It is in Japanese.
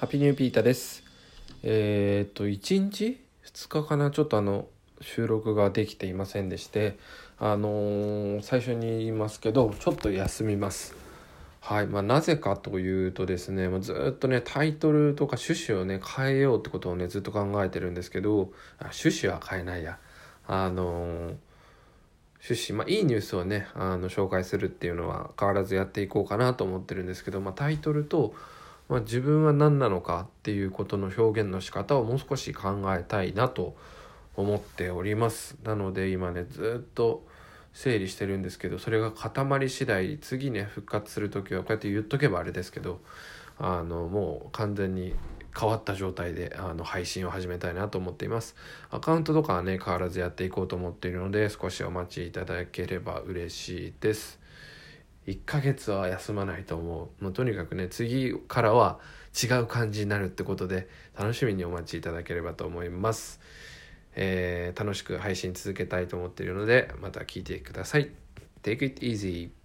ハピニューピータです。えーっと、1日 ?2 日かな？ちょっとあの、収録ができていませんでして、あのー最初に言いますけど、ちょっと休みます。はい。まあ、なぜかというとですね、ずっとね、タイトルとか趣旨をね、変えようってことをね、ずっと考えてるんですけど、あ趣旨は変えないや。あのー趣旨、まあ、いいニュースをねあの紹介するっていうのは変わらずやっていこうかなと思ってるんですけど、まあ、タイトルと、まあ、自分は何なのかっていうことの表現の仕方をもう少し考えたいなと思っております。なので今ねずっと整理してるんですけどそれが固まり次第次ね復活する時はこうやって言っとけばあれですけどあのもう完全に変わった状態であの配信を始めたいなと思っています。アカウントとかはね変わらずやっていこうと思っているので少しお待ちいただければ嬉しいです。1ヶ月は休まないと思う。もうとにかくね次からは違う感じになるってことで楽しみにお待ちいただければと思います、えー楽しく配信続けたいと思っているのでまた聞いてください。Take it easy.